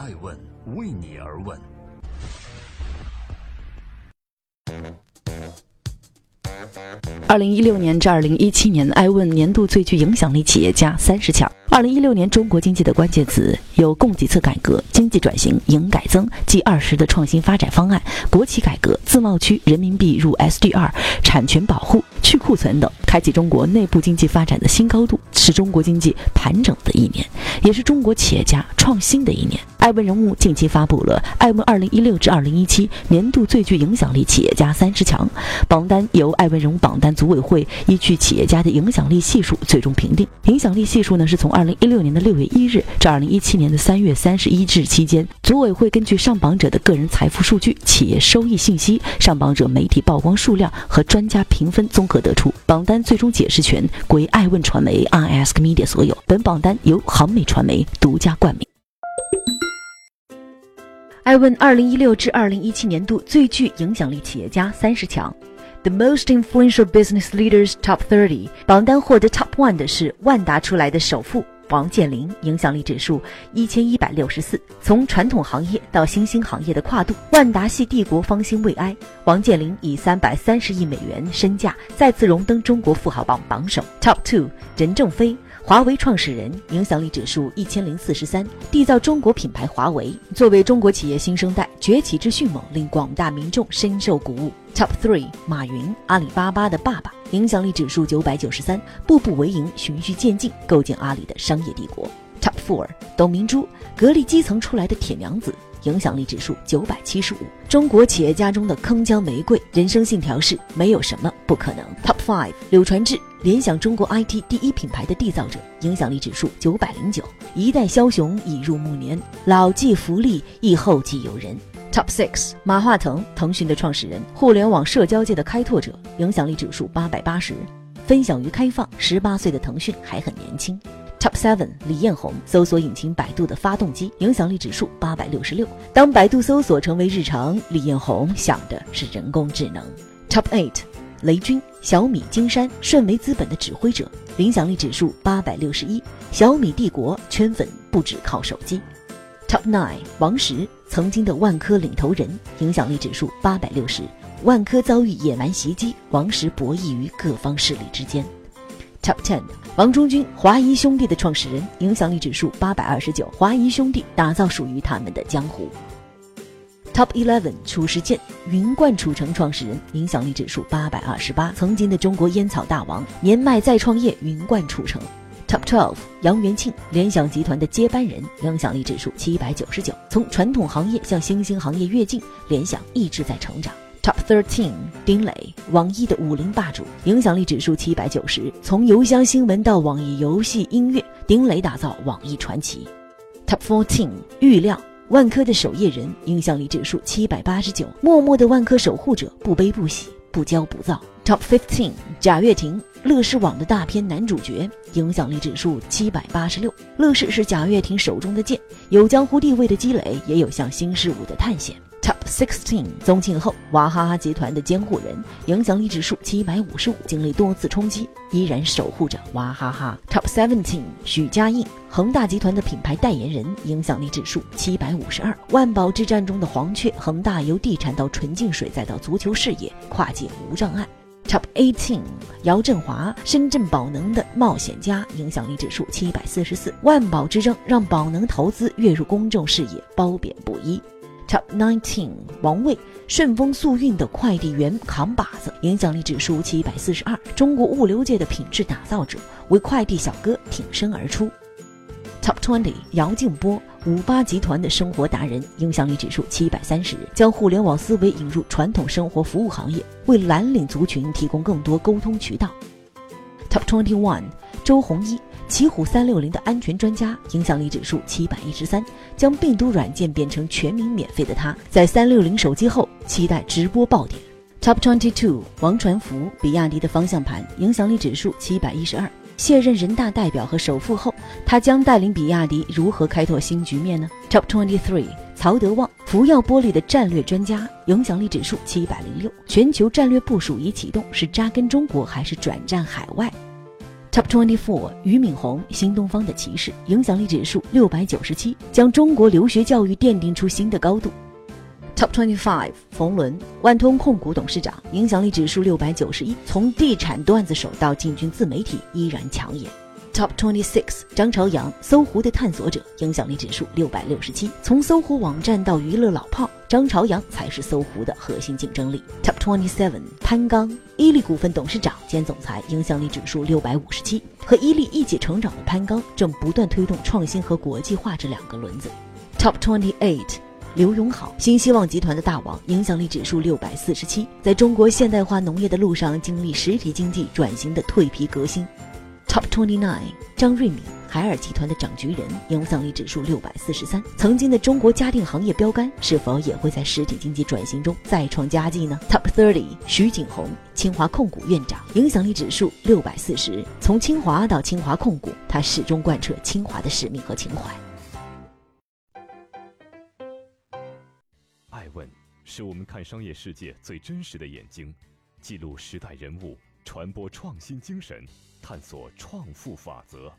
爱问为你而问。二零一六年至二零一七年，艾问年度最具影响力企业家三十强。二零一六年中国经济的关键词有供给侧改革、经济转型、营改增、G 二十的创新发展方案、国企改革、自贸区、人民币入 SDR、产权保护、去库存等，开启中国内部经济发展的新高度，是中国经济盘整的一年，也是中国企业家创新的一年。艾问人物近期发布了艾问二零一六至二零一七年度最具影响力企业家三十强榜单，由艾问人物榜单组委会依据企业家的影响力系数最终评定。影响力系数呢，是从二零一六年的六月一日至二零一七年的三月三十一日期间，组委会根据上榜者的个人财富数据、企业收益信息、上榜者媒体曝光数量和专家评分综合得出。榜单最终解释权归爱问传媒 （iAsk Media） 所有。本榜单由航美传媒独家冠名。艾问二零一六至二零一七年度最具影响力企业家三十强，The Most Influential Business Leaders Top 30榜单获得 Top One 的是万达出来的首富王健林，影响力指数一千一百六十四。从传统行业到新兴行业的跨度，万达系帝国方兴未艾。王健林以三百三十亿美元身价再次荣登中国富豪榜榜首。Top Two 任正非。华为创始人，影响力指数一千零四十三，缔造中国品牌华为。作为中国企业新生代，崛起之迅猛令广大民众深受鼓舞。Top three，马云，阿里巴巴的爸爸，影响力指数九百九十三，步步为营，循序渐进，构建阿里的商业帝国。富尔董明珠，格力基层出来的铁娘子。影响力指数九百七十五，中国企业家中的铿锵玫瑰，人生信条是没有什么不可能。Top five，柳传志，联想中国 IT 第一品牌的缔造者，影响力指数九百零九，一代枭雄已入暮年，老骥伏枥，亦后继有人。Top six，马化腾，腾讯的创始人，互联网社交界的开拓者，影响力指数八百八十，分享与开放，十八岁的腾讯还很年轻。Top seven，李彦宏，搜索引擎百度的发动机，影响力指数八百六十六。当百度搜索成为日常，李彦宏想的是人工智能。Top eight，雷军，小米金山，顺为资本的指挥者，影响力指数八百六十一。小米帝国圈粉不止靠手机。Top nine，王石，曾经的万科领头人，影响力指数八百六十。万科遭遇野蛮袭击，王石博弈于各方势力之间。Top ten，王中军，华谊兄弟的创始人，影响力指数八百二十九。华谊兄弟打造属于他们的江湖。Top eleven，褚时健，云冠储城创始人，影响力指数八百二十八。曾经的中国烟草大王，年迈再创业，云冠储城。Top twelve，杨元庆，联想集团的接班人，影响力指数七百九十九。从传统行业向新兴行业跃进，联想一直在成长。Top thirteen，丁磊，网易的武林霸主，影响力指数七百九十。从邮箱新闻到网易游戏音乐，丁磊打造网易传奇。Top fourteen，郁亮，万科的守夜人，影响力指数七百八十九。默默的万科守护者，不悲不喜，不骄不躁。Top fifteen，贾跃亭，乐视网的大片男主角，影响力指数七百八十六。乐视是贾跃亭手中的剑，有江湖地位的积累，也有向新事物的探险。Top sixteen，宗庆后，娃哈哈集团的监护人，影响力指数七百五十五，经历多次冲击，依然守护着娃哈哈。Top seventeen，许家印，恒大集团的品牌代言人，影响力指数七百五十二。万宝之战中的黄雀，恒大由地产到纯净水再到足球事业，跨界无障碍。Top eighteen，姚振华，深圳宝能的冒险家，影响力指数七百四十四。万宝之争让宝能投资跃入公众视野，褒贬不一。Top nineteen，王卫，顺丰速运的快递员扛把子，影响力指数七百四十二。中国物流界的品质打造者，为快递小哥挺身而出。Top twenty，姚劲波，五八集团的生活达人，影响力指数七百三十，将互联网思维引入传统生活服务行业，为蓝领族群提供更多沟通渠道。Top twenty one，周鸿祎。奇虎三六零的安全专家，影响力指数七百一十三，将病毒软件变成全民免费的他，在三六零手机后期待直播爆点。Top twenty two，王传福，比亚迪的方向盘，影响力指数七百一十二，卸任人大代表和首富后，他将带领比亚迪如何开拓新局面呢？Top twenty three，曹德旺，福耀玻璃的战略专家，影响力指数七百零六，全球战略部署已启动，是扎根中国还是转战海外？Top Twenty Four，俞敏洪，新东方的骑士，影响力指数六百九十七，将中国留学教育奠定出新的高度。Top Twenty Five，冯仑，万通控股董事长，影响力指数六百九十一，从地产段子手到进军自媒体，依然抢眼。Top Twenty Six，张朝阳，搜狐的探索者，影响力指数六百六十七，从搜狐网站到娱乐老炮。张朝阳才是搜狐的核心竞争力。Top twenty seven，潘刚，伊利股份董事长兼总裁，影响力指数六百五十七。和伊利一起成长的潘刚，正不断推动创新和国际化这两个轮子。Top twenty eight，刘永好，新希望集团的大王，影响力指数六百四十七，在中国现代化农业的路上，经历实体经济转型的蜕皮革新。Top twenty nine，张瑞敏。海尔集团的掌局人，影响力指数六百四十三。曾经的中国家电行业标杆，是否也会在实体经济转型中再创佳绩呢？Top thirty，徐景宏，清华控股院长，影响力指数六百四十。从清华到清华控股，他始终贯彻清华的使命和情怀。爱问是我们看商业世界最真实的眼睛，记录时代人物，传播创新精神，探索创富法则。